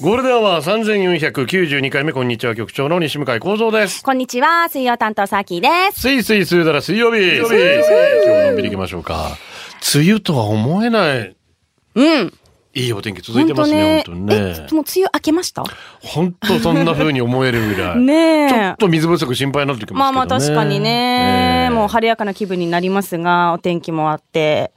ゴールデンは三千四百九十二回目こんにちは局長の西向井光三です。こんにちは、水曜担当サーキーです。すいすいすいだら水曜日。今日ものんびり行きましょうか。梅雨とは思えないうん。いいお天気続いてますね本当にねえ、もう梅雨明けました？本当そんな風に思えるぐらい。ねえ。ちょっと水不足心配になってきますけどね。まあまあ確かにね、ええもう晴れやかな気分になりますが、お天気もあって、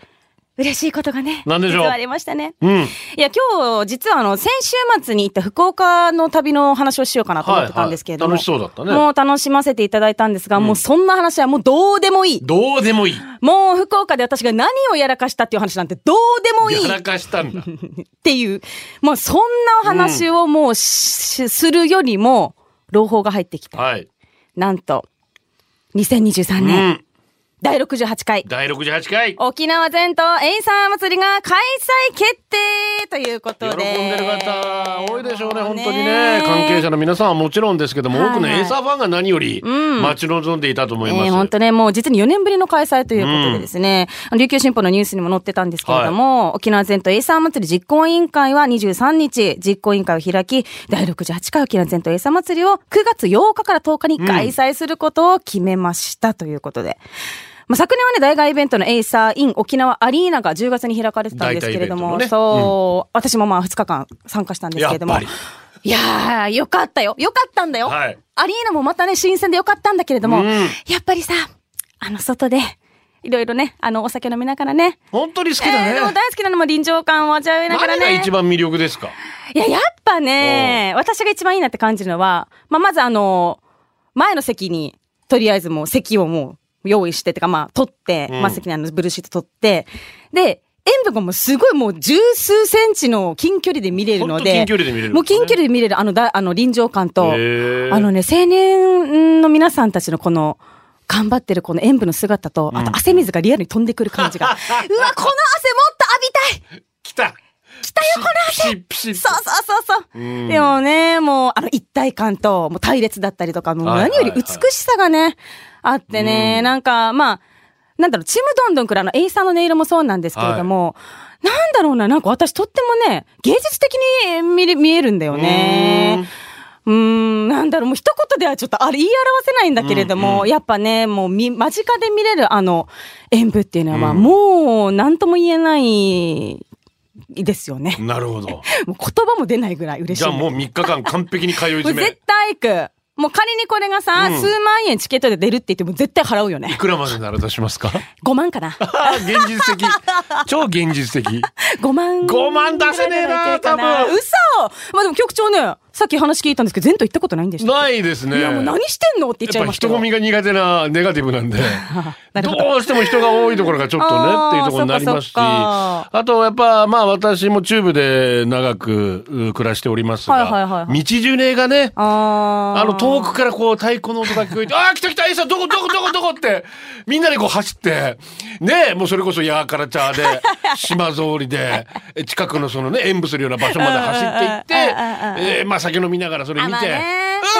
嬉しいことがね。なんでしょう？ありましたね。うん。いや、今日、実はあの、先週末に行った福岡の旅の話をしようかなと思ってたんですけれども。はいはい楽しそうだったねもう楽しませていただいたんですが、もうそんな話はもうどうでもいい。どうでもいい。もう福岡で私が何をやらかしたっていう話なんてどうでもいい。やらかしたんだ。っていう、まあそんなお話をもうし、するよりも、朗報が入ってきた。はい。なんと、2023う年、ん。第68回、第六十八回。沖縄全島エイサー祭りが開催決定ということで。喜んでる方多いでしょうね本当にね。関係者の皆さんはもちろんですけども、はい。はい多くのエイサーファンが何よりん。待ち望んでいたと思います、えー本当ね、もう実に4年ぶりの開催ということでですね、琉球新報のニュースにも載ってたんですけれども、沖縄全島エイサー祭り実行委員会は23日、実行委員会を開き、第68回沖縄全島エイサー祭りを9月8日から10日に開催することを決めましたということで。まあ、昨年はね、大外イベントのエイサーイン沖縄アリーナが10月に開かれてたんですけれども、代替イベントそう、私もまあ2日間参加したんですけれども、やっぱいやー、よかったよ。よかったんだよ。はい。アリーナもまたね、新鮮でよかったんだけれども、うん。やっぱりさ、あの、外で、いろいろね、あの、お酒飲みながらね。本当に好きだね、えーでも大好きなのも臨場感を味わいながら何がね。一番魅力ですか？いや、やっぱね、私が一番いいなって感じるのは、まあ、まずあの、前の席に、とりあえずもう席をもう用意して、てかまあ、取って、うん。まあ席のブルーシート取って、で、演舞がもうすごいもう十数センチの近距離で見れるので、近距離で見れるもう近距離で見れるあのだ、あの臨場感と、あのね、青年の皆さんたちのこの、頑張ってるこの演舞の姿と、あと汗水がリアルに飛んでくる感じが、うわ、この汗もっと浴びたい来た来たよ、この汗そうそうそうそう。うん。でもね、もう、あの、一体感と、もう隊列だったりとか、もう何より美しさがね、あってね、なんか、まあ、なんだろう、ちむどんどんくらいのエイサーの音色もそうなんですけれども、なんだろうな、なんか私とってもね、芸術的に見れ見えるんだよね。うーん、なんだろう、もう一言ではちょっとあれ言い表せないんだけれども、やっぱね、もうみ間近で見れるあの演舞っていうのは、もう何とも言えないですよね。なるほど もう言葉も出ないぐらい嬉しい。じゃあもう3日間完璧に通い詰め絶対行く。もう仮にこれがさ、うん数万円チケットで出るって言っても絶対払うよいね。くらまでなら出しますか？5万かな。現実的超現実的 5万。5万出せねえな多分嘘まあでも局長ね、さっき話聞いたんですけど、全島行ったことないんでしたないですね。いやもう何してんのって言っちゃいましたよ。人混みが苦手なネガティブなんで。など。どうしても人が多いところがちょっとね っていうところになりますし。あとやっぱまあ私も中部で長くう暮らしておりますはいはいはいはが道ジュネがね。あの遠くからこう太鼓の音が聞こえて、ああ、来た来た、エイさん、どこどこどこどこって、みんなでこう走って、ねえ、もうそれこそヤーカラチャーで、島通りで、え近くのそのね、演舞するような場所まで走っていって、えーまあ酒飲みながらそれ見て、あまあ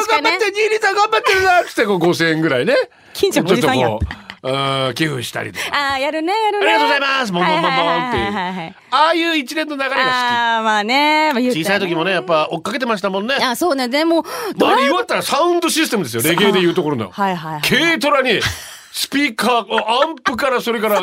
頑張って、ニーリさん頑張ってるなつってこう5000円ぐらいね。近所のおじさんやちょっとこううん寄付したりとか。あーやるね、やるね。ありがとうございますボンボンボンボンっていうああいう一連の流れがあーまあね。まあ、好き。小さい時もね、やっぱ追っかけてましたもんね。あ、そうね。でも、まあ、言われたらサウンドシステムですよ、レゲエで言うところの。はいはいはい軽トラに、スピーカー、アンプからそれから、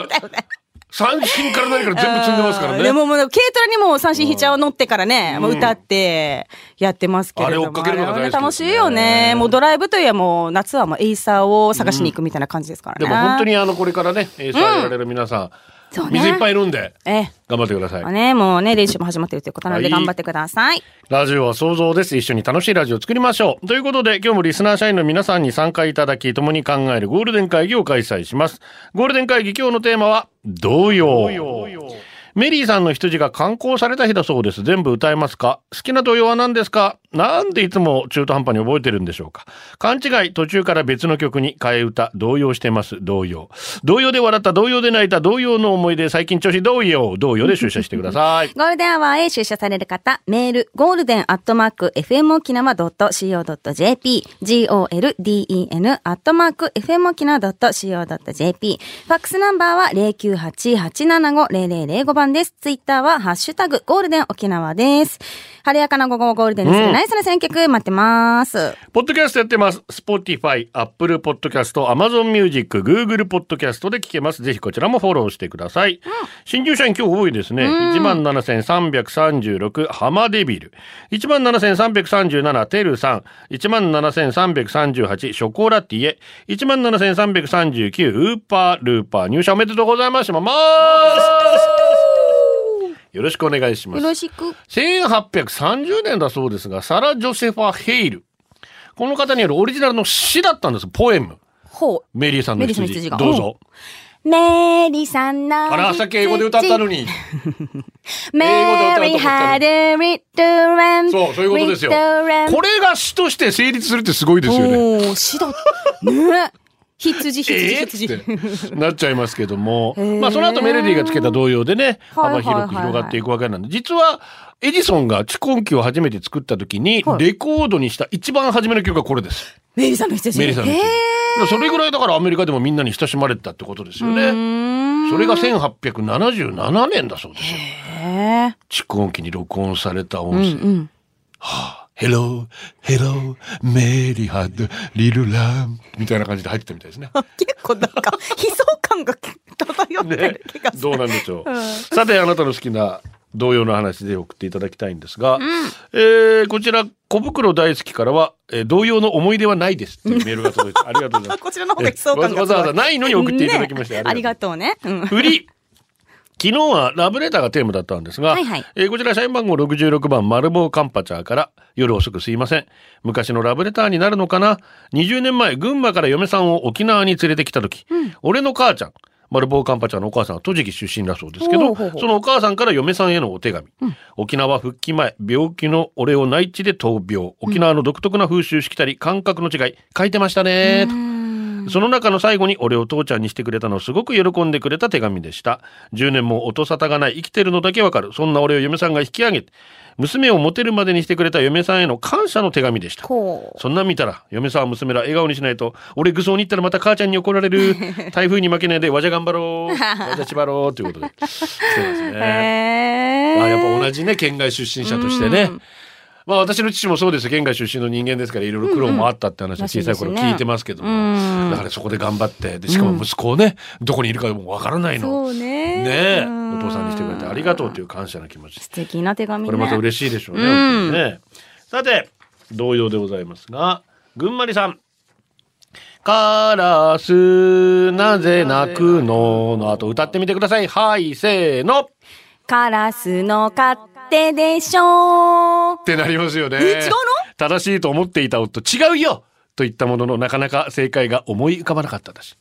三線から何から全部積んでますからね。でももう、軽トラにも三線弾ちゃーを乗ってからね、もう歌ってやってますけれども。あれ追っかけるのが大好き楽しいよね。もうドライブといえばもう夏はもうエイサーを探しに行くみたいな感じですからね。でも本当にあの、これからね、エイサーやられる皆さん、そうね水いっぱい飲んで、ええ。頑張ってください。まあね、もうね、練習も始まってるということなのではい頑張ってください。ラジオは想像です。一緒に楽しいラジオを作りましょう。ということで、今日もリスナー社員の皆さんに参加いただき、共に考えるゴールデン会議を開催します。ゴールデン会議今日のテーマは、童謡。メリーさんの羊が刊行された日だそうです。全部歌えますか？好きな童謡は何ですか？なんでいつも中途半端に覚えてるんでしょうか？勘違い、途中から別の曲に替え歌、動揺してます、動揺。動揺で笑った、動揺で泣いた、動揺の思い出、最近調子動揺、動揺で出社してください。ゴールデンアワーへ出社される方、メール、ゴールデンアットマーク、FM 沖縄 .co.jp、golden アットマーク、FM 沖縄 .co.jp、ファックスナンバーは098-875-0005番です。ツイッターは、ハッシュタグ、ゴールデン沖縄です。晴れやかな午後をゴールデンにするナイスな選曲、待ってます。ポッドキャストやってます。Spotify、Apple Podcast、Amazon Music、Google Podcast で聞けます。ぜひこちらもフォローしてください。新入社員今日多いですね。17,336ハマデビル。17,337テルさん。17,338ショコラティエ。17,339ウーパールーパー。入社おめでとうございます。まよろしくお願いします。よろしく。1830年だそうですが、サラ・ジョセファ・ヘイル。この方によるオリジナルの詩だったんです。ポエム。ほう。メリーさんのメリーさんの羊。羊がどうぞ。メリーさんのあら、さっき英語で歌ったのに。メリー英語で歌うと思った had a little lamb. そう、そういうことですよ。これが詩として成立するってすごいですよね。詩だ。ね羊、羊、え羊。ーってなっちゃいますけども、ーまあその後メロディーがつけた童謡でね、幅広く広がっていくわけなんで、実はエジソンが蓄音機を初めて作った時にはいレコードにした一番初めの曲がこれです。メリーさんの羊。メリーさんのへ羊。それぐらいだからアメリカでもみんなに親しまれてたってことですよね。それが1877年だそうですよ。蓄音機に録音された音うん声。うん。Hello, hello, Mary had little lamb みたいな感じで入ってたみたいですね。結構なんか、悲壮感が漂ってねる気が、する。どうなんでしょう。さて、あなたの好きな童謡の話で送っていただきたいんですが、えーこちら、小袋大好きからは、えー童謡の思い出はないですっていうメールが届いて、ありがとうございます。こちらの方が悲壮感がえわざわざないのに送っていただきまして、ねありがとうね。うん。振り昨日はラブレターがテーマだったんですが、はいはいえーこちら社員番号66番丸棒カンパチャーから夜遅くすいません。昔のラブレターになるのかな ?20 年前、群馬から嫁さんを沖縄に連れてきた時、俺の母ちゃん、丸棒カンパチャーのお母さんは栃木出身だそうですけど、そのお母さんから嫁さんへのお手紙。沖縄復帰前、病気の俺を内地で闘病。沖縄の独特な風習しきたり、感覚の違い、書いてましたねと。その中の最後に俺を父ちゃんにしてくれたのをすごく喜んでくれた手紙でした。10年も音沙汰がない生きてるのだけわかる。そんな俺を嫁さんが引き上げて、娘をモテるまでにしてくれた嫁さんへの感謝の手紙でした。こそんなん見たら、嫁さんは娘ら笑顔にしないと、俺愚装に行ったらまた母ちゃんに怒られる。台風に負けないで、わじゃ頑張ろう。わじゃ縛ろう。ということで。そうですう。ね。へーあやっぱ同じね、県外出身者としてね。まあ私の父もそうですよ。県外出身の人間ですから、いろいろ苦労もあったって話は小さい頃聞いてますけども。うんだからそこで頑張って、で、しかも息子をね、どこにいるかもわからないの。ね。ねお父さんにしてくれてありがとうという感謝の気持ち。素敵な手紙ね。これまた嬉しいでしょうね。うんねさて、同様でございますが、群馬りさん。カラス、なぜ泣くの？の後歌ってみてください。はい、せーの。っカラスの勝手でしょう。てなりますよね。え違うの？正しいと思っていた夫、違うよと言ったものの、なかなか正解が思い浮かばなかっただし。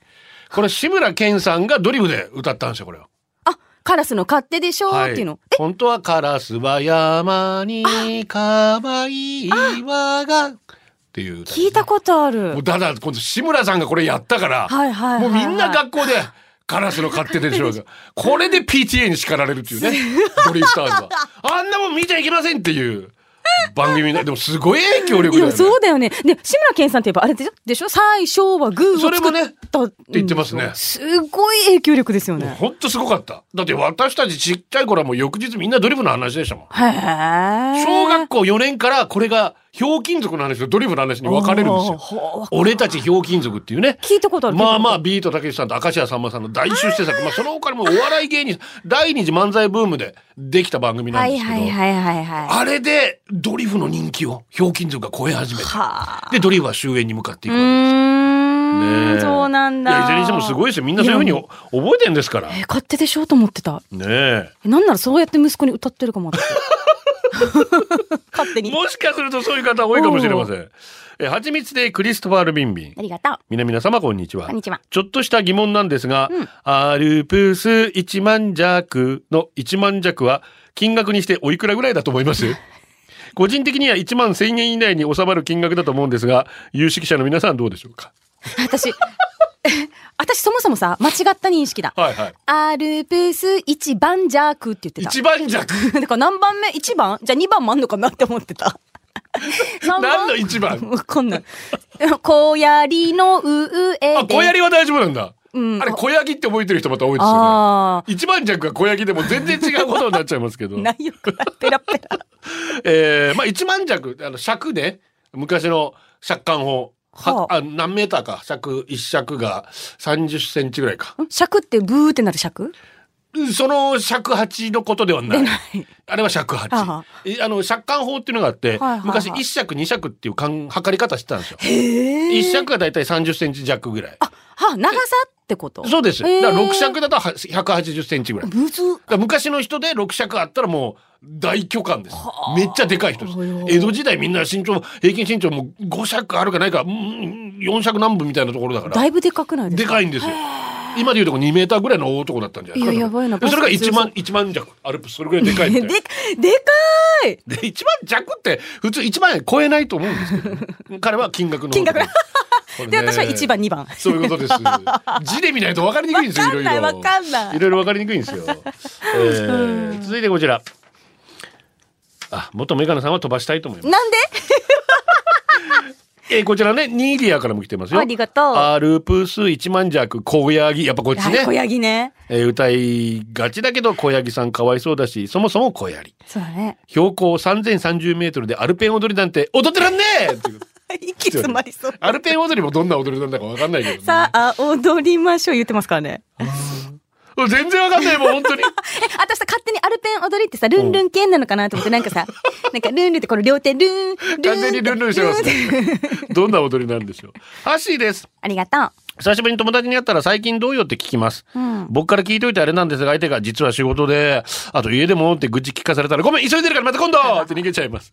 これ、志村けんさんがドリフで歌ったんですよ、これを。あ、カラスの勝手でしょっていうの？本当はカラスは山に可愛い輪がっていうね聞いたことあるもう。ただ今度志村さんがこれやったから、はいはいはいはいもうみんな学校でカラスの勝手でしょうが。これで PTA に叱られるっていうね。ドリフターズは。あんなもん見ちゃいけませんっていう番組ね。でもすごい影響力だよね。そうだよね。で、志村けんさんって言えばあれでしょ？でしょ最初はグーをそれもね作ったって言ってますね。すごい影響力ですよね。ほんとすごかった。だって私たちちっちゃい頃はもう翌日みんなドリフの話でしたもん。へえ。小学校4年からこれがひょうきん族の話とドリフの話に分かれるんですよよ。俺たちひょうきん族っていうね聞いたことある。まあまあ、ビートたけしさんと明石家さんまさんの大出世作、まあその他にもお笑い芸人、第二次漫才ブームでできた番組なんはいですけど、はいはいはいはい。あれでドリフの人気をひょうきん族が超え始めて、はあ。で、ドリフは終焉に向かっていうくーわけです。ん。ねえそうなんだ。いや、いずれにしてもすごいですよ。みんなそういうふうに覚えてんですから。ねえー勝手でしょうと思ってた。え。えなんならそうやって息子に歌ってるかも。私 勝手に。もしかするとそういう方多いかもしれません。え、はちみつでクリストファール・ビンビン。ありがとう。皆々様こんにちは。こんにちはちょっとした疑問なんですが、アルプス一万弱の一万弱は金額にしておいくらぐらいだと思います？個人的には1万1000円以内に収まる金額だと思うんですが、有識者の皆さんどうでしょうか？私、私そもそもさ、間違った認識だ。はいはい。アルプス一番弱って言ってた。一番弱？だから何番目 ?1 番？じゃあ2番もあんのかなって思ってた。何何の一番？わかんない。小槍の上で。あ、小槍は大丈夫なんだ。うんあれ、小ヤギって覚えてる人また多いですよね。あ一番弱が小ヤギでも全然違うことになっちゃいますけどあ。。内容がペラペラ。えー、まあ一万弱、あの、尺で、昔の尺貫法。ははああ何メーターか？尺一尺が30センチぐらいか。尺ってブーってなる尺？その尺八のことではない。あれは尺八。あの尺貫法っていうのがあって、はいはいはい昔一尺二尺っていう間測り方してたんですよ。へ一尺がだいたい30センチ弱ぐらい。あ、は長さってこと？そうです。だから6尺だとは180センチぐらい。昔の人で6尺あったらもう大巨漢です。めっちゃでかい人ですはあ。江戸時代みんな身長、平均身長も5尺あるかないか、うん4尺何分みたいなところだから。だいぶでかくないですか？でかいんですよ。今でいうとこ2メーターぐらいの大男だったんじゃない？いややばいなでそれがバスケ1万、1万弱。アルプス、それぐらいでかいみたいで。かいで、1万弱って普通1万円超えないと思うんですけど、彼は金額の。金額で、私は1番、2番。そういうことです。字で見ないと分かりにくいんですよ、いろいろ。わかんないわかんないいろいろ分かりにくいんですよ。えー続いてこちら。あ、元メガネさんは飛ばしたいと思います。なんで？えーこちらね、ニーディアからも来てますよ。ありがとうアルプス一万弱、小ヤギ。やっぱこっちはい、小ね。ヤギね。えー歌いがちだけど、小ヤギさんかわいそうだし、そもそも小ヤギ。そうだね。標高3030メートルでアルペン踊りなんて踊ってらんねえ 息詰まりそう。アルペン踊りもどんな踊りなんだか分かんないけど、ね。さあ、踊りましょう言ってますからね。全然分かんないもん、本当に。え、私さ、勝手にアルペン踊りってさ、ルンルン系なのかなと思って、なんかさ、なんかルンルンってこの両手、ルン、ルン。完全にルンルンしてますね。どんな踊りなんでしょう。ハッシーです。ありがとう。久しぶりに友達に会ったら最近どうよって聞きます。ん僕から聞いといてあれなんですが、相手が実は仕事で、あと家でもって愚痴聞かされたら、ごめん、急いでるからまた今度 って逃げちゃいます。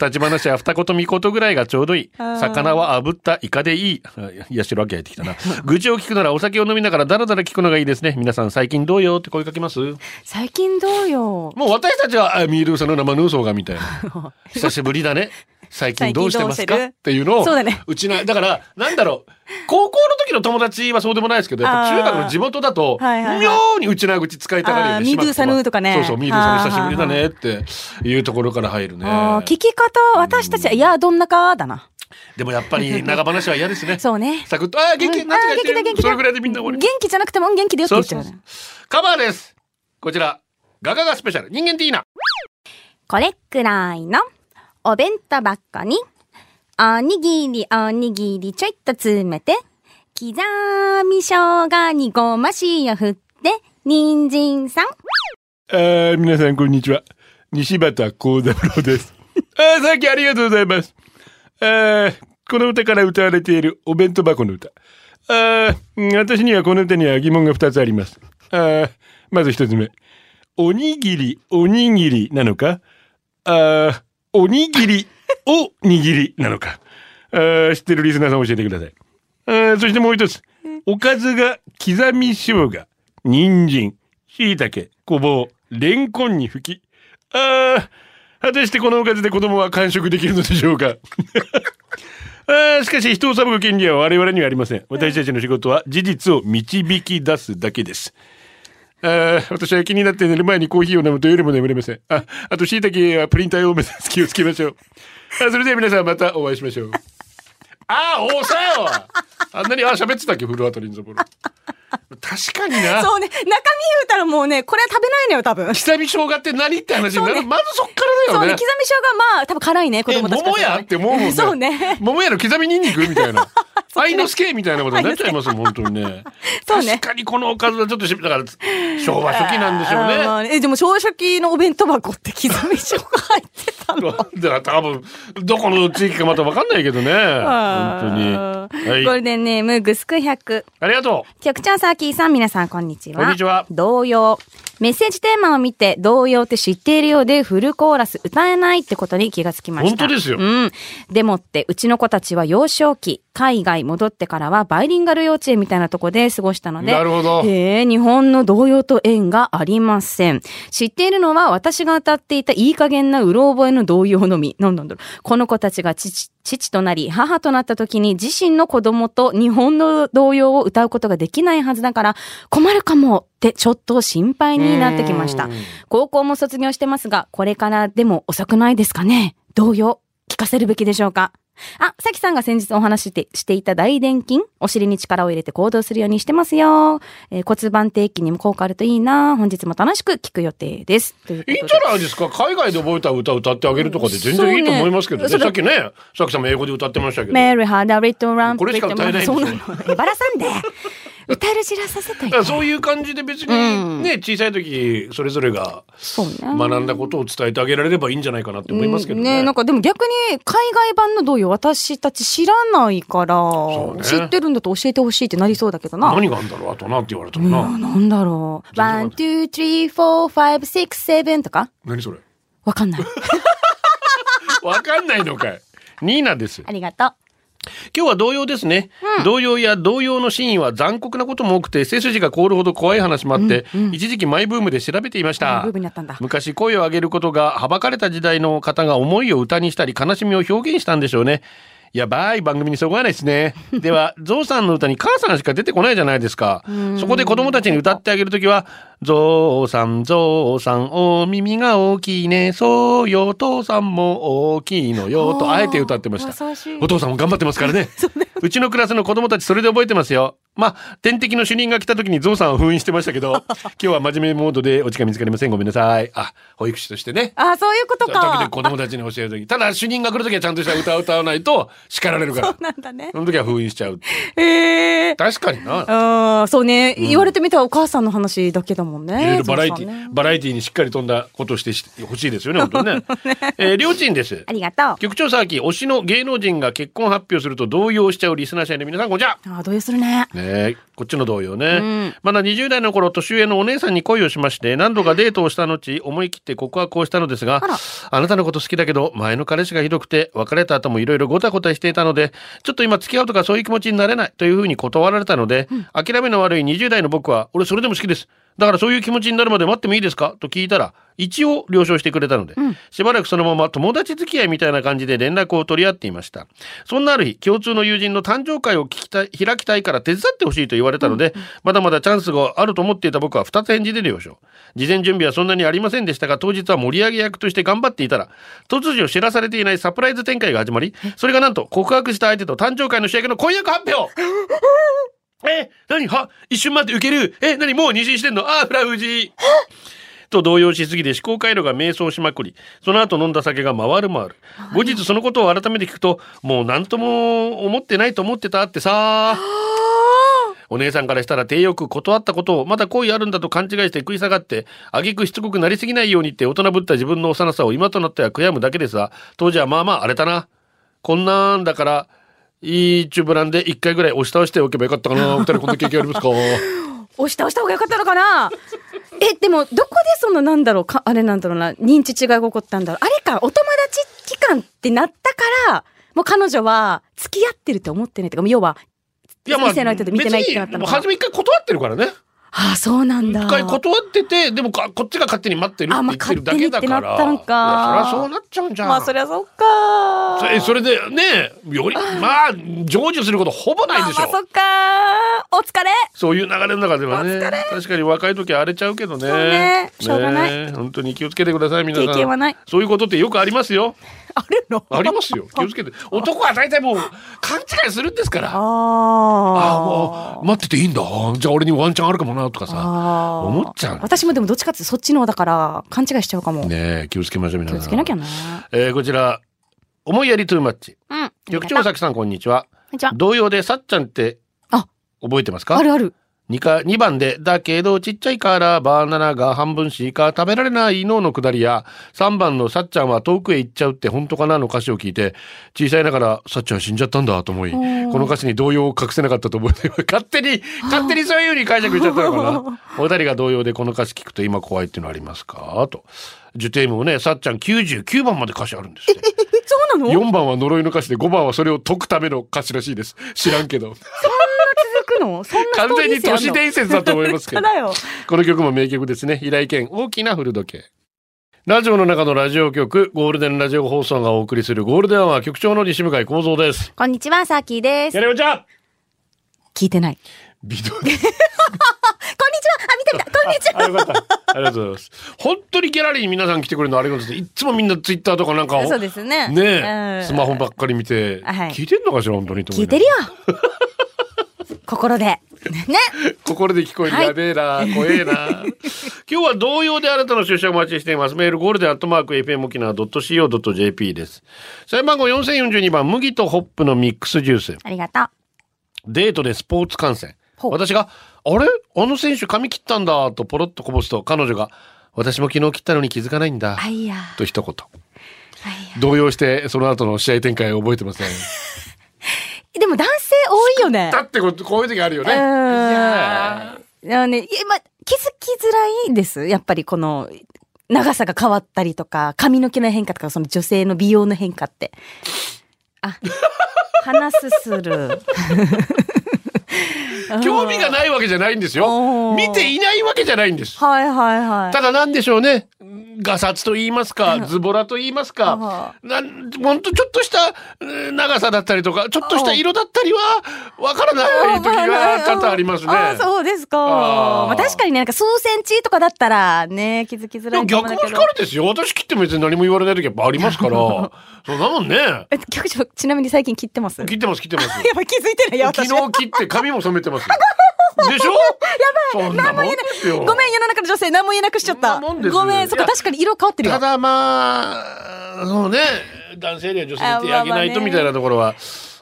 立ち話は二言三言ぐらいがちょうどいい。魚は炙ったイカでいい。あいや、しろわけ入ってきたな。愚痴を聞くならお酒を飲みながらダラダラ聞くのがいいですね。皆さん最近どうよって声かけます？最近どうよ？もう私たちは、あミールーさんの生ヌーソーがみたいな。久しぶりだね。最近どうしてますか？っていうのを。そうだねうちな、だから、なんだろう。高校の時の友達はそうでもないですけど、やっぱ中学の地元だと、妙にうちな口使いたがるよね。ミードゥーサヌーとかねそうそう、ミードゥーサヌー久しぶりだねっていうところから入るね。聞き方は私たちは、いや、どんなかだな。でもやっぱり長話は嫌ですね。そうね。サクッと、あー元気、うんなんとかあー元気だ元気だそれぐらいでみんな。元気じゃなくても、うん元気だよって言っちゃうね。カバーです。こちら、ガガガスペシャル、人間ティーナ。これくらいのお弁当箱に、おにぎりおにぎりちょいっと詰めて、刻み生姜にごま塩振って、人参さん。あー皆さんこんにちは。西畑幸三郎です。あーさっきありがとうございます。あーこの歌から歌われているお弁当箱の歌。あー私にはこの歌には疑問が2つあります。あーまず1つ目。おにぎり、おにぎりなのか？あーおにぎり、おにぎりなのかあ知ってるリスナーさん教えてください。あそしてもう一つ。おかずが刻み生姜、人参、椎茸、ごぼう、レンコンに吹き。ああ、果たしてこのおかずで子供は完食できるのでしょうか ああ、しかし人を裁く権利は我々にはありません。私たちの仕事は事実を導き出すだけです。あ、私は気になって寝る前にコーヒーを飲むと夜も眠れません。あ、あと椎茸はプリン体を目指す気をつけましょう。あそれでは皆さんまたお会いしましょう。ああ、おさよあんなに、あ喋ってたっけ、古畑任三郎。確かにな。そうね、中身言うたらもうね、これは食べないのよ、多分。刻み生姜って何って話になる、そうねまずそっからそうね、だよね刻み。生姜まあ、多分辛いね、子え、供たちから桃やって思うもんね。そうね。桃屋の刻みニンニクみたいな。愛之助みたいなことになっちゃいますもん、本当にね。そうね確かにこのおかずはちょっとし、だから、昭和初期なんでしょうあーま。え、でも昭和初期のお弁当箱って刻み生姜入ってたのだから多分、どこの地域かまたわかんないけどね。本当に。ゴールデンネーム、グスク100。ありがと局長サーキーさん、皆さん、こんにちは。こんにちは同様。メッセージテーマを見て、童謡って知っているようでフルコーラス歌えないってことに気がつきました。本当ですようん。でもって、うちの子たちは幼少期、海外戻ってからはバイリンガル幼稚園みたいなとこで過ごしたので、なるほどへえ、日本の童謡と縁がありません。知っているのは私が歌っていたいい加減なうろ覚えの童謡のみ。なんなんだろう。この子たちが父、父となり母となった時に自身の子供と日本の童謡を歌うことができないはずだから困るかもってちょっと心配になってきました。高校も卒業してますが、これからでも遅くないですかね？童謡、聞かせるべきでしょうか？あ、さきさんが先日お話ししてしていた大臀筋、お尻に力を入れて行動するようにしてますよ。えー骨盤底筋にも効果あるといいな。本日も楽しく聞く予定です。といいいんじゃないですか？海外で覚えた歌歌ってあげるとかで全然いいと思いますけどねねさっきねさきさんも英語で歌ってましたけどメリーハダリトランこれしか歌えないんですよ そうなの。えばらさんで。歌える知らさせとい。そういう感じで別にね、小さい時それぞれが。学んだことを伝えてあげられればいいんじゃないかなって思いますけどね。なんかでも逆に海外版の童謡私たち知らないから、うね知ってるんだと教えてほしいってなりそうだけどな。何があるんだろうあとなって言われたらいやな。なんだろう。 one、two、three、four、five、six、seven とか？何それ？わかんない。わかんないのかい。ニーナです。ありがとう。今日は童謡ですね、童謡や童謡のシーンは残酷なことも多くて背筋が凍るほど怖い話もあって、一時期マイブームで調べていました。昔声を上げることがはばかれた時代の方が思いを歌にしたり悲しみを表現したんでしょうね。やばい番組にそこはないですね。ではゾウさんの歌に母さんしか出てこないじゃないですか。そこで子供たちに歌ってあげるときはゾウさんゾウさんお耳が大きいね。そうよ父さんも大きいのよとあえて歌ってました。お父さんも頑張ってますから ね。うちのクラスの子供たちそれで覚えてますよ。まあ天敵の主任が来た時にゾウさんを封印してましたけど 今日は真面目モードでお時間見つかりません。ごめんなさい。あ保育士としてね。あ、そういうこと時か。々子供たちに教える時。ただ主任が来る時はちゃんとした歌を歌わないと叱られるから。そうなんだね。そ。の時は封印しちゃうへえ。確かにな。ああ、そうね、言われてみたらお母さんの話だけだもんね。いろいろバラエティ、ね。バラエティにしっかり飛んだことをしてほしいですよね 本当にね。えー、りょうちんです。ありがとう。局長さあき推しの芸能人が結婚発表すると動揺しちゃうリスナー社員の皆さんこんにちはああ、どういうするね。ねえこっちの同様ね、まだ20代の頃年上のお姉さんに恋をしまして何度かデートをした後思い切って告白をしたのですがあなたのこと好きだけど前の彼氏がひどくて別れた後もいろいろごたごたしていたのでちょっと今付き合うとかそういう気持ちになれないというふうに断られたので、諦めの悪い20代の僕は俺それでも好きですだからそういう気持ちになるまで待ってもいいですか？と聞いたら一応了承してくれたので、しばらくそのまま友達付き合いみたいな感じで連絡を取り合っていました。そんなある日共通の友人の誕生会を聞きたい開きたいから手伝ってほしいと言われたので、まだまだチャンスがあると思っていた僕は2つ返事で了承事前準備はそんなにありませんでしたが当日は盛り上げ役として頑張っていたら突如知らされていないサプライズ展開が始まりそれがなんと告白した相手と誕生会の主役の婚約発表え何？は一瞬待って受ける。え何？もう妊娠してんの？ああフラフジ。と動揺しすぎて思考回路が迷走しまくり。その後飲んだ酒が回る回る。後日そのことを改めて聞くともう何とも思ってないと思ってたってさ。お姉さんからしたら手よく断ったことをまだ恋あるんだと勘違いして食い下がって挙句しつこくなりすぎないようにって大人ぶった自分の幼さを今となっては悔やむだけですが当時はまあまあ荒れたな。こんなんだからいいチューブランで一回ぐらい押し倒しておけばよかったかな 二人こんな経験ありますか？押し倒した方がよかったのかな？え、でも、どこでその、なんだろう、か、あれなんだろうな、認知違いが起こったんだろう。あれか、お友達期間ってなったから、もう彼女は、付き合ってるって思ってないっていうか、要は、異性の相手で見てないってなったのか初め一回断ってるからねああ、そうなんだ。一回断っててでもかこっちが勝手に待ってるってあまあ言ってるだけだから。勝手にってなったんか。そりゃそうなっちゃうんじゃん。まあ、そりゃそっか。それそれでねより まあ成就することほぼないでしょ、あまあ、そっか。お疲れ。そういう流れの中ではね。確かに若い時は荒れちゃうけどね。そうね。しょうがない。ね本当に気をつけてください皆さん。経験はない。そういうことってよくありますよ。あるの？ありますよ。気をつけて。男は大体もう勘違いするんですから。あああもう待ってていいんだ。じゃあ俺にワンチャンあるかもなとかさ思っちゃう。私もでもどっちかってそっちの方だから勘違いしちゃうかも、ねえ気をつけましょう皆さん。気をつけなきゃな。えーこちら。思いやりトゥーマッチ。うん。局長さきさんこんにちは。こんにちは。同様でさっちゃんってあ。覚えてますか？あるある 2, か2番で、だけどちっちゃいからバナナが半分しか食べられないののくだりや、3番のさっちゃんは遠くへ行っちゃうって本当かなの歌詞を聞いて、小さいながらさっちゃん死んじゃったんだと思い、この歌詞に動揺を隠せなかったと思って、勝手に、勝手にそういう風に解釈しちゃったのかな。お二人が同様でこの歌詞聞くと今怖いっていうのありますか？と。ジュテームもね、さっちゃん99番まで歌詞あるんですって。そうなの？4番は呪いの歌詞で5番はそれを解くための歌詞らしいです。知らんけど。の？そんなス完全に都市伝説だと思いますけど。この曲も名曲ですね。平井堅大きな古時計。ラジオの中のラジオ局、ゴールデンラジオ放送がお送りするゴールデンアワー局長の西向井幸三です。こんにちは、さきですや。れおちゃん聞いてない。ビデオ こんにちはあ、見た見た こんにちはあ、りがとうございます。本当にギャラリーに皆さん来てくれるのありがとうございます。いつもみんなツイッターとかなんかをそうですね。ねえ、うんスマホばっかり見て、はい聞いてんのかしら本当に聞いてるよ心で。ね。心で聞こえる、はい。やべえな。怖えな。今日は同様であなたの出社お待ちしています。メールゴールデンアットマーク FM 沖縄 .co.jp です。社員番号4042番麦とホップのミックスジュース。ありがとう。デートでスポーツ観戦。私が「あれ？あの選手髪切ったんだ」とポロッとこぼすと彼女が「私も昨日切ったのに気づかないんだ。あ」いや。と一言。動揺してその後の試合展開を覚えてません でも男性多いよね。だってこうこういう時あるよねいうん。やね、いやま、気づきづらいです。やっぱりこの、長さが変わったりとか、髪の毛の変化とか、その女性の美容の変化って。あ、鼻すする。興味がないわけじゃないんですよ見ていないわけじゃないんですはいはいはい。ただなんでしょうね。ガサツと言いますか、ズボラと言いますか、なん、ほんとちょっとしたうん長さだったりとか、ちょっとした色だったりは、わからない時が多々ありますね。あそうですか。まあ確かにね、なんか数センチとかだったらね、気づきづでらい逆も。疲れですよ。私切っても別に何も言われない時やっぱありますから。そんなもんね。え、局長、ちなみに最近切ってます？切ってます切ってます。やっぱ気づいてないよ、昨私。日切って髪も染めてます。でしょ？やばい。そんなもんですよ。ごめん、世の中の女性何も言えなくしちゃった。ごめん、そっか、確かに色変わってるよた。だまあ、そうね、男性には女性に手あげないとみたいなところは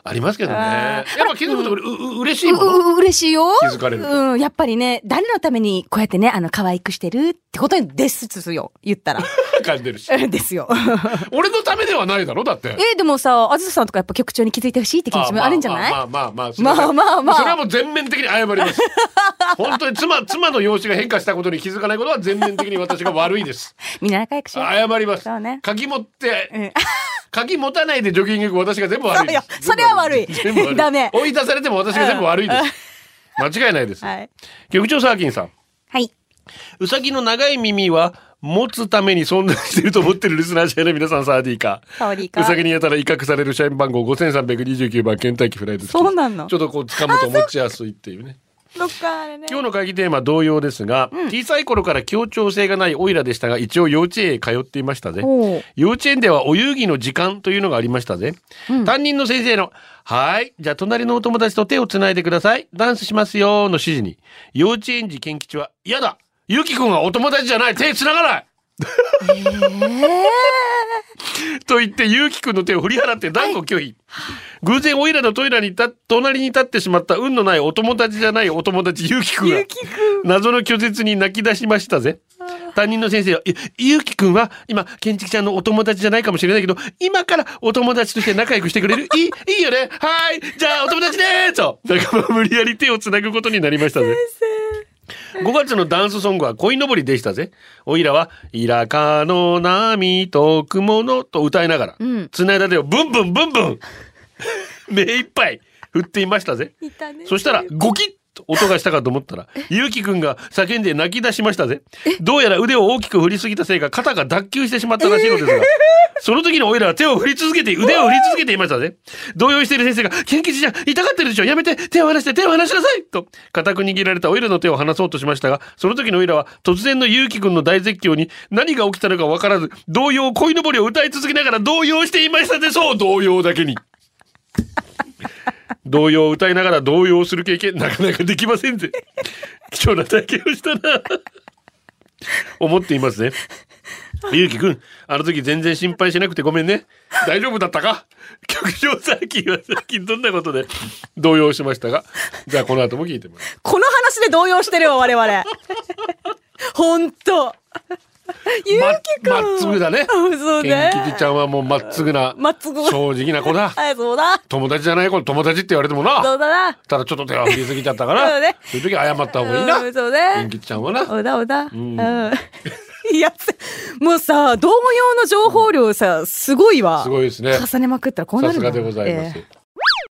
ありますけどね。あやっぱ気づくとうう嬉しいもの？う、う、嬉しいよ。気づかれるとうん、やっぱりね、誰のためにこうやってね、あの、可愛くしてるってことですよ。言ったら。感じてるし。ですよ。俺のためではないだろ？だって。え、でもさ、あずささんとかやっぱ局長に気づいてほしいって気持ちもあるんじゃない？まあまあまあまあまあまあまあそれはもう全面的に謝ります。本当に妻、妻の容姿が変化したことに気づかないことは全面的に私が悪いです。みんな仲良くしよう。謝りますそうね。鍵持って、うん鍵持たないでジョギング私が全部悪いです。それは悪い全部悪ダメ追い出されても私が全部悪いです。間違いないです。はい。局長サーキンさん。はい。うさぎの長い耳は持つために存在していると思ってるリスナー社員の皆さんサーディーか。サワディーかうさぎにやたら威嚇される社員番号5329番ケンタッキーフライドそうなのちょっとこう掴むと持ちやすいっていうね。どっかあれね。今日の会議テーマ同様ですが、小さい頃から協調性がないオイラでしたが、一応幼稚園へ通っていましたぜ。幼稚園ではお遊戯の時間というのがありましたぜ。担任の先生の、はい、じゃあ隣のお友達と手をつないでください。ダンスしますよの指示に、幼稚園児賢吉は、嫌だゆきくんはお友達じゃない手つながないと言って、ゆうきくんの手を振り払って断固拒否。偶然、おいらのトイレに立っ隣に立ってしまった運のないお友達じゃないお友達、ゆうきくんが、謎の拒絶に泣き出しましたぜ。担任の先生は、いゆうきくんは、今、建築ちゃんのお友達じゃないかもしれないけど、今からお友達として仲良くしてくれる？いい、いいよね。はい。じゃあお友達でーす。と、仲間無理やり手をつなぐことになりましたぜ。5月のダンスソングは恋のぼりでしたぜ。おいらは、イラカの波と雲のと歌いながら、んつないだ手をブンブンブンブン 目いっぱい振っていましたぜ。ねそしたら、ゴキッと音がしたかと思ったら、ゆうきくんが叫んで泣き出しましたぜ。どうやら腕を大きく振りすぎたせいか肩が脱臼してしまったらしいのですが、その時のおいらは手を振り続けて、腕を振り続けていましたぜ。動揺している先生が、ケンキチちゃん、痛がってるでしょやめて手を離して手を離しなさいと、固く握られたおいらの手を離そうとしましたが、その時のおいらは突然のゆうきくんの大絶叫に何が起きたのかわからず、動揺、恋のぼりを歌い続けながら動揺していましたでそう動揺だけに。童謡を歌いながら動揺する経験なかなかできませんぜ。貴重な体験をしたな。思っていますね。ゆうきくん、あの時全然心配しなくてごめんね。大丈夫だったか？局長最近は最近どんなことで動揺しましたが、じゃあこの後も聞いてもらう。この話で動揺してるよ、我々。ほんと。ゆうきくん。ままっつぐだね。うんそうね。ケンキチちゃんはもうまっつぐな、まっつぐ正直な子だ。はい、そうだ。友達じゃない子に友達って言われてもな。そうだな。ただちょっと手を振りすぎちゃったから、そうねそういう時謝った方がいいな。うんそうねケン。キチちゃんはな。おだおだ。うん。いや、つもうさ、同様の情報量さ、すごいわ。すごいですね。重ねまくったらこうなるのさすがでございます。ええ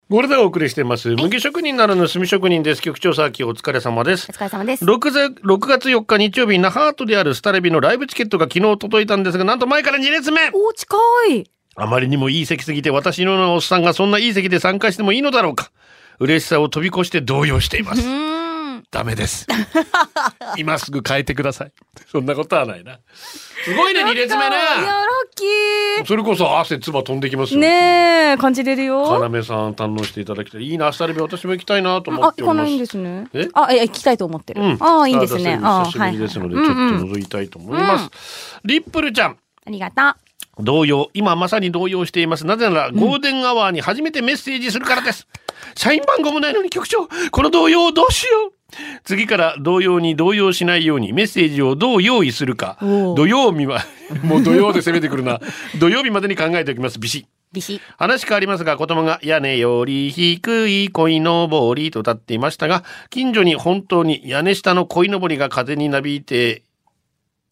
ゴールデンお送りしています。麦職人ならぬ炭職人です。局長さきお疲れ様ですお。疲れ様です。6月 ,6 月4日日曜日、那覇アートであるスタレビのライブチケットが昨日届いたんですが、なんと前から2列目おー近い。あまりにもいい席すぎて、私のようなおっさんがそんないい席で参加してもいいのだろうか。嬉しさを飛び越して動揺しています。ダメです。今すぐ変えてください。そんなことはないな。すごいね、2列目いや、ラね。ッキそれこそ汗唾飛んできます。ねえ、感じれるよ。かなめさん堪能していただきたい。いいな、スタレビ私も行きたいなと思あ、っております。行かないんですね。えあ、いや、行きたいと思ってる。うん。ああ、いいですね。ああ、久しぶりですので、ちょっと覗いたいと思います。リップルちゃん。ありがとう。動揺、今まさに動揺しています。なぜなら、ゴールデンアワーに初めてメッセージするからです。社員番号もないのに局長、この動揺をどうしよう次から同様に動揺しないようにメッセージをどう用意するか。土曜日は、もう土曜で攻めてくるな。土曜日までに考えておきます。ビシッ。ビシ。話変わりますが、子供が屋根より低い鯉のぼりと歌っていましたが、近所に本当に屋根下の鯉のぼりが風になびいて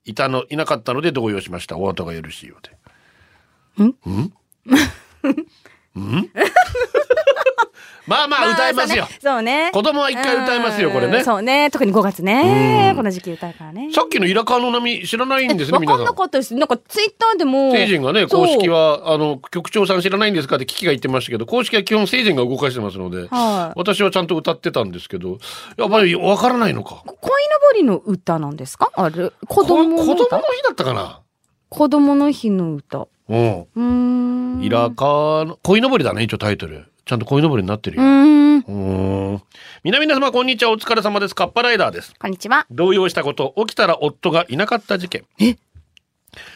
いたの、いなかったので動揺しました。お後がよろしいようで。ん？ん？ん？まあまあ歌いますよ。そうね。子供は一回歌いますようんこれねそうね。特に5月ね。この時期歌うからね。さっきのイラカの波知らないんですね、皆さ。んなんかったです。なんかツイッターでも。聖人がね、公式は、あの、局長さん知らないんですかってキキが言ってましたけど、公式は基本聖人が動かしてますので、はい私はちゃんと歌ってたんですけど、やっぱりわからないのか。鯉のぼりの歌なんですか？あれ子供の供の日歌だったかな子供の日の歌。うん。イラカの、鯉のぼりだね、一応タイトル。ちゃんと鯉のぼりになってるよ。うーん。うーん。皆々様、こんにちは。お疲れ様です。カッパライダーです。こんにちは。動揺したこと、起きたら夫がいなかった事件。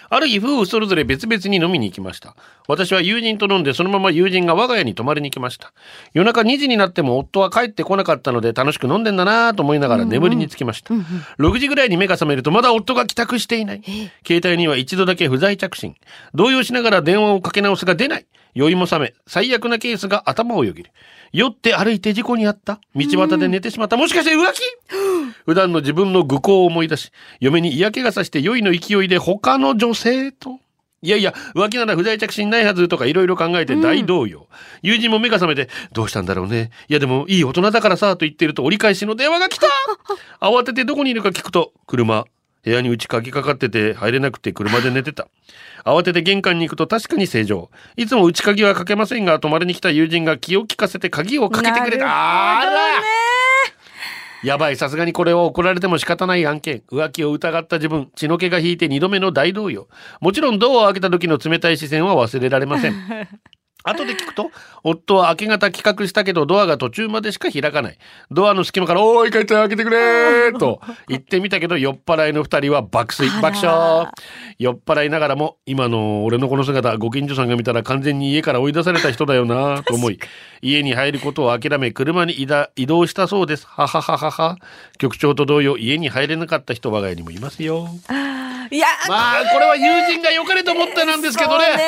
ある日、夫婦それぞれ別々に飲みに行きました。私は友人と飲んで、そのまま友人が我が家に泊まりに来ました。夜中2時になっても夫は帰ってこなかったので、楽しく飲んでんだなぁと思いながら眠りにつきました。6時ぐらいに目が覚めると、まだ夫が帰宅していない。携帯には一度だけ不在着信。動揺しながら電話をかけ直すが出ない。酔いも覚め、最悪なケースが頭をよぎる。酔って歩いて事故にあった。道端で寝てしまった。もしかして浮気？普段の自分の愚行を思い出し、嫁に嫌気がさして酔いの勢いで他の女性と。いやいや、浮気なら不在着信ないはずとかいろいろ考えて大動揺。友人も目が覚めて、どうしたんだろうね。いやでもいい大人だからさ、と言っていると折り返しの電話が来た 慌ててどこにいるか聞くと、車。部屋に内鍵かかってて入れなくて車で寝てた。慌てて玄関に行くと確かに正常。いつも内鍵はかけませんが、泊まりに来た友人が気を利かせて鍵をかけてくれた。あらやばい、さすがにこれは怒られても仕方ない案件。浮気を疑った自分、血の気が引いて二度目の大動揺。もちろんドアを開けた時の冷たい視線は忘れられません。後で聞くと、夫は明け方企画したけどドアが途中までしか開かない。ドアの隙間から、おーい、帰って開けてくれーと言ってみたけど、酔っ払いの二人は爆睡、爆笑。酔っ払いながらも、今の俺のこの姿、ご近所さんが見たら完全に家から追い出された人だよなと思い、家に入ることを諦め、車に移動したそうです。ははははは。局長と同様、家に入れなかった人、我が家にもいますよ。いや、まあ、これは友人が良かれと思ってなんですけどね。ね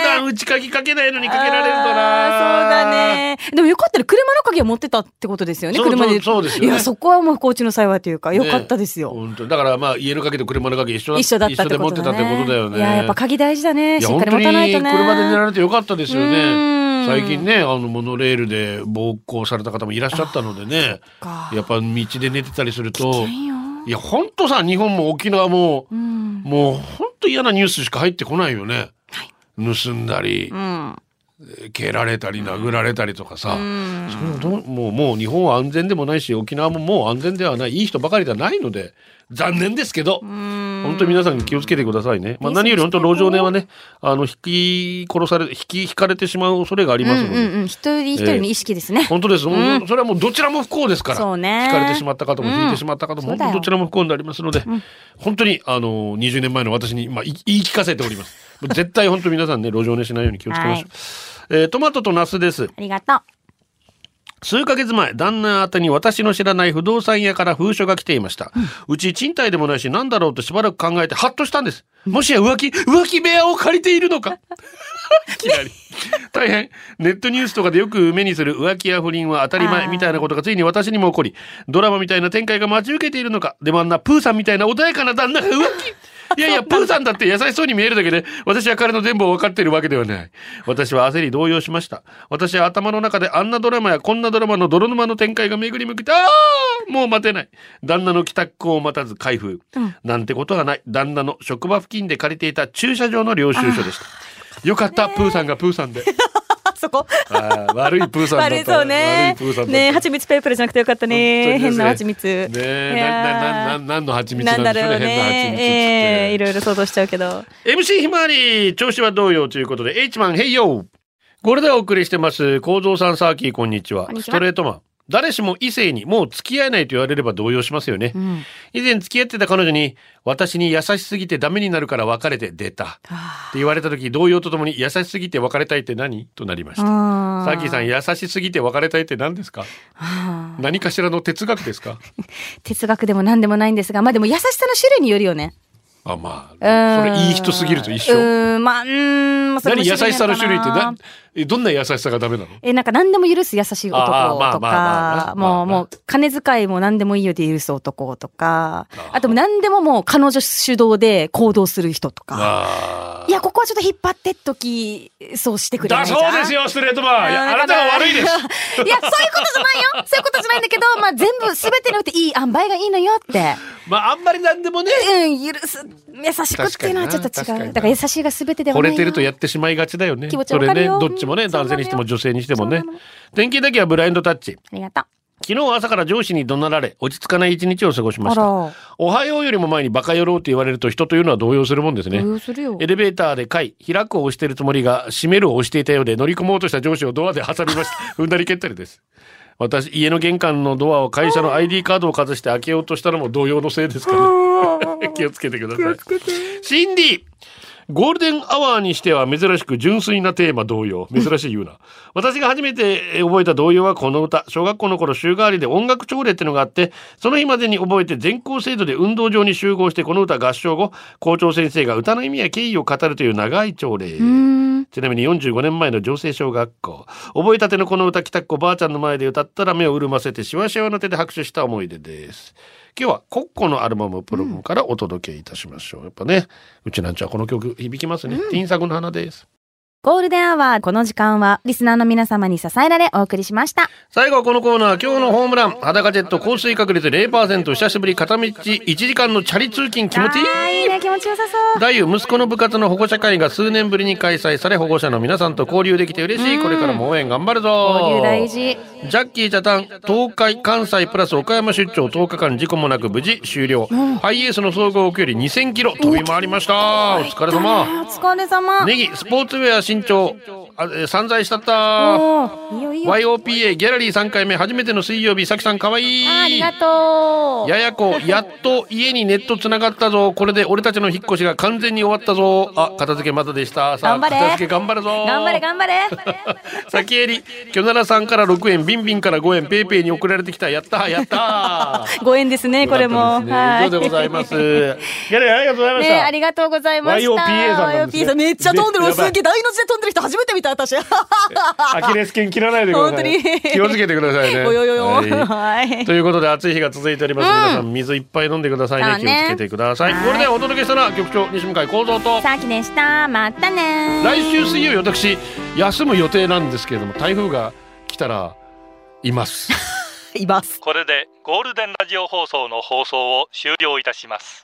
普段内鍵かけないのにかけられるとな。そうだね。でもよかったら車の鍵を持ってたってことですよね。車で。そうですよねいや、そこはもう不幸中の幸いというか、よかったですよ。本当だからまあ家の鍵と車の鍵一緒だ一緒だったって一緒で持ことだね。ってたってことだよね。いや、やっぱ鍵大事だね。しっかり持たないとね。車で寝られてよかったですようね。ん最近ね、あのモノレールで暴行された方もいらっしゃったのでね。かやっぱ道で寝てたりすると。いや、本当さ、日本も沖縄も、うん。もう本当嫌なニュースしか入ってこないよね。盗んだりう、ん。えー蹴られたり殴られたりとかさ、そういうのもうもう日本は安全でもないし沖縄ももう安全ではないいい人ばかりではないので残念ですけど本当に皆さん気をつけてくださいね、まあ、何より本当路上寝はねあの引き殺され引き引かれてしまう恐れがありますので、うんうんうん。一人一人の意識ですね。本当です、もうそれはもうどちらも不幸ですから。そうね。引かれてしまった方も引いてしまった方も、本当どちらも不幸になりますので、本当にあの20年前の私に、まあ、い言い聞かせております絶対本当皆さんね路上寝しないように気をつけましょう、えートマトとナスですありがとう。数ヶ月前、旦那宛てに私の知らない不動産屋から封書が来ていました。うち賃貸でもないし、何だろうとしばらく考えて、ハッとしたんです。もしや浮気、浮気部屋を借りているのか。大変。ネットニュースとかでよく目にする浮気や不倫は当たり前みたいなことがついに私にも起こり、ドラマみたいな展開が待ち受けているのか。でもあんなプーさんみたいな穏やかな旦那が浮気いやいや、プーさんだって優しそうに見えるだけで、私は彼の全部を分かっているわけではない。私は焦り動揺しました。私は頭の中であんなドラマやこんなドラマの泥沼の展開が巡り向けて、ああもう待てない。旦那の帰宅を待たず開封。なんてことはない。旦那の職場付近で借りていた駐車場の領収書でした。よかった、プーさんがプーさんで。あそこ？悪いプーさんだった。悪いそうね。ね蜂蜜ペーパーじゃなくてよかったね。変な蜂蜜。ねえ、いやーな、な、な、何の蜂蜜ななんんだろうね。いろいろ想像しちゃうけど。MC ひまわり、調子はどうよということで、H マン、ヘイヨーこれでお送りしてます、構造さん、サーキー。こんにちはストレートマン。誰しも異性にもう付き合えないと言われれば動揺しますよね。以前付き合ってた彼女に、私に優しすぎてダメになるから別れて出た。って言われた時、動揺とともに優しすぎて別れたいって何となりました。サあーキーさん、優しすぎて別れたいって何ですか？あ何かしらの哲学ですか？哲学でも何でもないんですが、まあでも優しさの種類によるよね。あ、まうあ、んそれいい人すぎると一緒。うーん、まあ、うーん、それ優しさの種類ってなな、えどんな優しさがダメなの？え、なんか何でも許す優しい男とか、もう、もう、金遣いも何でもいいよで許す男とか、あと何でももう彼女主導で行動する人とか。あいや、ここはちょっと引っ張ってっとき、そうしてくれなだいじゃんそうですよ、ストレートマン。いや、あなたが悪いです。いや、そういうことじゃないよそういうことじゃないんだけど、まあ全部、すべてにおいていい塩梅がいいのよって。まあ、あんまりなんでもね、うん、許す、優しくっていうのはちょっと違う。だから優しいがすべてではないよ。惚れてるとやってしまいがちだよね。気持ちそれね、わかるよどっちもね、うん男性にしても女性にしてもねそうなの。天気だけはブラインドタッチ。ありがとう。昨日朝から上司に怒鳴られ、落ち着かない一日を過ごしました。おはようよりも前にバカ野郎って言われると人というのは動揺するもんですね。動揺するよエレベーターで階、開くを押しているつもりが、閉めるを押していたようで乗り込もうとした上司をドアで挟みました。踏んだり蹴ったりです。私、家の玄関のドアを会社の ID カードをかざして開けようとしたのも動揺のせいですからね。気をつけてください。シンディゴールデンアワーにしては珍しく純粋なテーマ童謡。珍しい言うな。私が初めて覚えた童謡はこの歌。小学校の頃週替わりで音楽朝礼ってのがあって、その日までに覚えて全校生徒で運動場に集合してこの歌合唱後、校長先生が歌の意味や経緯を語るという長い朝礼。ちなみに45年前の城西小学校。覚えたてのこの歌、北っ子ばあちゃんの前で歌ったら目を潤ませてしわしわの手で拍手した思い出です。今日はコッコのアルバムプロムからお届けいたしましょう。やっぱね、うちなーんちゅこの曲響きますね。てぃんさぐの花です。ゴールデンアワー、この時間は、リスナーの皆様に支えられお送りしました。最後はこのコーナー、今日のホームラン、裸ジェット降水確率0%、久しぶり片道1時間のチャリ通勤気持ちいい。いいね、気持ちよさそう。大夫息子の部活の保護者会が数年ぶりに開催され保護者の皆さんと交流できて嬉しい。これからも応援頑張るぞ。交流大事。ジャッキー・チャタン東海関西プラス岡山出張。10日間事故もなく無事終了、ハイエースの総合距離2000キロ飛び回りました。お疲れ様。お疲れ様。ネギスポーツウェア新潮あえー散財したった。YOPA ギャラリー3回目初めての水曜日さきさんかわいいありがとう。ややこ、やっと家にネットつながったぞ。これで俺たちの引っ越しが完全に終わったぞ。あ、片付けまだでした。さあ、頑張れ片付け頑張るぞ。頑張れ頑張れ。先襟、キョナラさんから6円、ビンビンから5円、ペイペイに送られてきた。やったー、やったー。ご縁ですね、これも。よかったですね以上でございます。ギャラリーありがとうございました。ねありがとうございました。YOPA さん YOPA さんめっちゃ飛んでる。すげえ大の字で飛んでる人初めて見た、私。アキレス腱切らないでください。本当に気をつけてくださいね。およよよ。はいはい。ということで暑い日が続いております、皆さん水いっぱい飲んでくださいねね気をつけてください、これでお届けしたのは局長西向井幸三とさあきでした。またね来週水曜日私休む予定なんですけれども台風が来たらいます います。これでゴールデンラジオ放送の放送を終了いたします